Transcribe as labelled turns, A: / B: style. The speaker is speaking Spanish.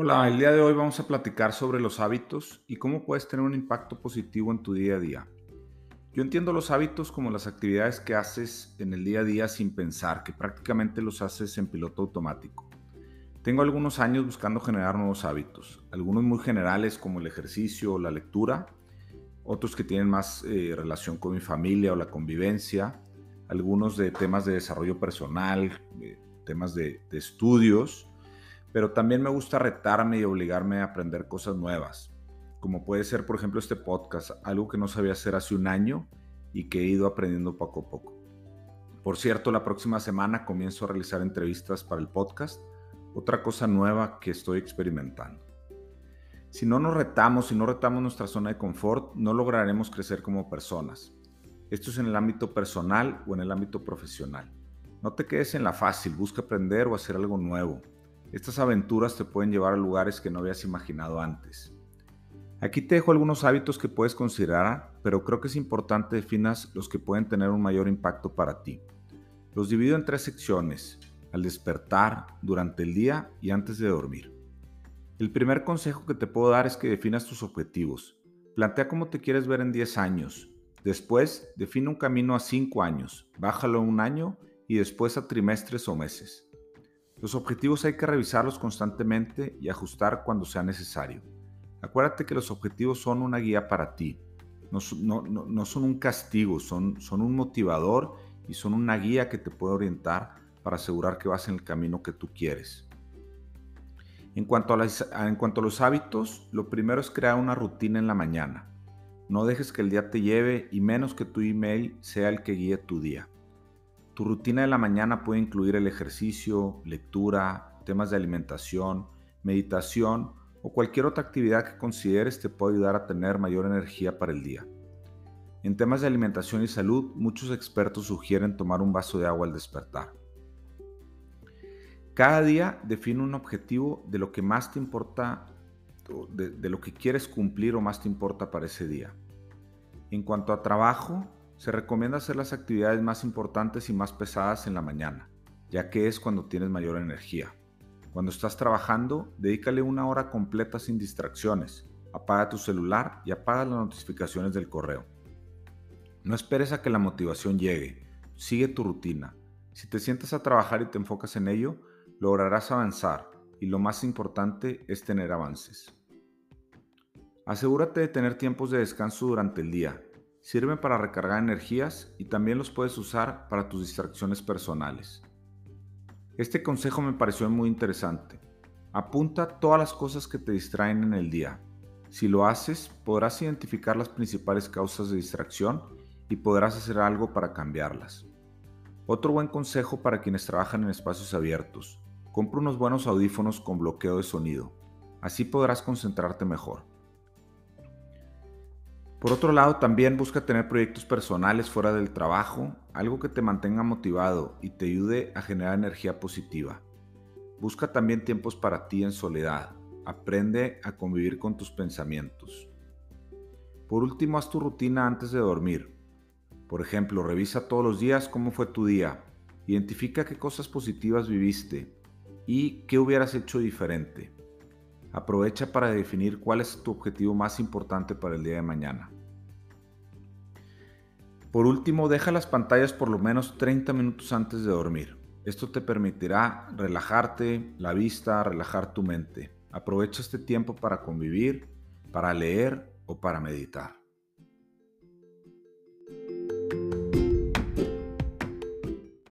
A: Hola, el día de hoy vamos a platicar sobre los hábitos y cómo puedes tener un impacto positivo en tu día a día. Yo entiendo los hábitos como las actividades que haces en el día a día sin pensar, que prácticamente los haces en piloto automático. Tengo algunos años buscando generar nuevos hábitos, algunos muy generales como el ejercicio o la lectura, otros que tienen más eh, relación con mi familia o la convivencia, algunos de temas de desarrollo personal, temas de, de estudios pero también me gusta retarme y obligarme a aprender cosas nuevas, como puede ser, por ejemplo, este podcast, algo que no sabía hacer hace un año y que he ido aprendiendo poco a poco. Por cierto, la próxima semana comienzo a realizar entrevistas para el podcast, otra cosa nueva que estoy experimentando. Si no nos retamos, si no retamos nuestra zona de confort, no lograremos crecer como personas. Esto es en el ámbito personal o en el ámbito profesional. No te quedes en la fácil, busca aprender o hacer algo nuevo. Estas aventuras te pueden llevar a lugares que no habías imaginado antes. Aquí te dejo algunos hábitos que puedes considerar, pero creo que es importante definas los que pueden tener un mayor impacto para ti. Los divido en tres secciones, al despertar, durante el día y antes de dormir. El primer consejo que te puedo dar es que definas tus objetivos. Plantea cómo te quieres ver en 10 años. Después, define un camino a 5 años, bájalo a un año y después a trimestres o meses. Los objetivos hay que revisarlos constantemente y ajustar cuando sea necesario. Acuérdate que los objetivos son una guía para ti, no, son un castigo, son, un motivador y son una guía que te puede orientar para asegurar que vas en el camino que tú quieres. En cuanto a los hábitos, lo primero es crear una rutina en la mañana. No dejes que el día te lleve y menos que tu email sea el que guíe tu día. Tu rutina de la mañana puede incluir el ejercicio, lectura, temas de alimentación, meditación o cualquier otra actividad que consideres te pueda ayudar a tener mayor energía para el día. En temas de alimentación y salud, muchos expertos sugieren tomar un vaso de agua al despertar. Cada día define un objetivo de lo que más te importa, de, de lo que quieres cumplir o más te importa para ese día. En cuanto a trabajo, se recomienda hacer las actividades más importantes y más pesadas en la mañana, ya que es cuando tienes mayor energía. Cuando estás trabajando, dedícale una hora completa sin distracciones. Apaga tu celular y apaga las notificaciones del correo. No esperes a que la motivación llegue. Sigue tu rutina. Si te sientas a trabajar y te enfocas en ello, lograrás avanzar y lo más importante es tener avances. Asegúrate de tener tiempos de descanso durante el día Sirven para recargar energías y también los puedes usar para tus distracciones personales. Este consejo me pareció muy interesante. Apunta todas las cosas que te distraen en el día. Si lo haces, podrás identificar las principales causas de distracción y podrás hacer algo para cambiarlas. Otro buen consejo para quienes trabajan en espacios abiertos. Compra unos buenos audífonos con bloqueo de sonido. Así podrás concentrarte mejor. Por otro lado, también busca tener proyectos personales fuera del trabajo, algo que te mantenga motivado y te ayude a generar energía positiva. Busca también tiempos para ti en soledad. Aprende a convivir con tus pensamientos. Por último, haz tu rutina antes de dormir. Por ejemplo, revisa todos los días cómo fue tu día. Identifica qué cosas positivas viviste y qué hubieras hecho diferente. Aprovecha para definir cuál es tu objetivo más importante para el día de mañana. Por último, deja las pantallas por lo menos 30 minutos antes de dormir. Esto te permitirá relajarte la vista, relajar tu mente. Aprovecha este tiempo para convivir, para leer o para meditar.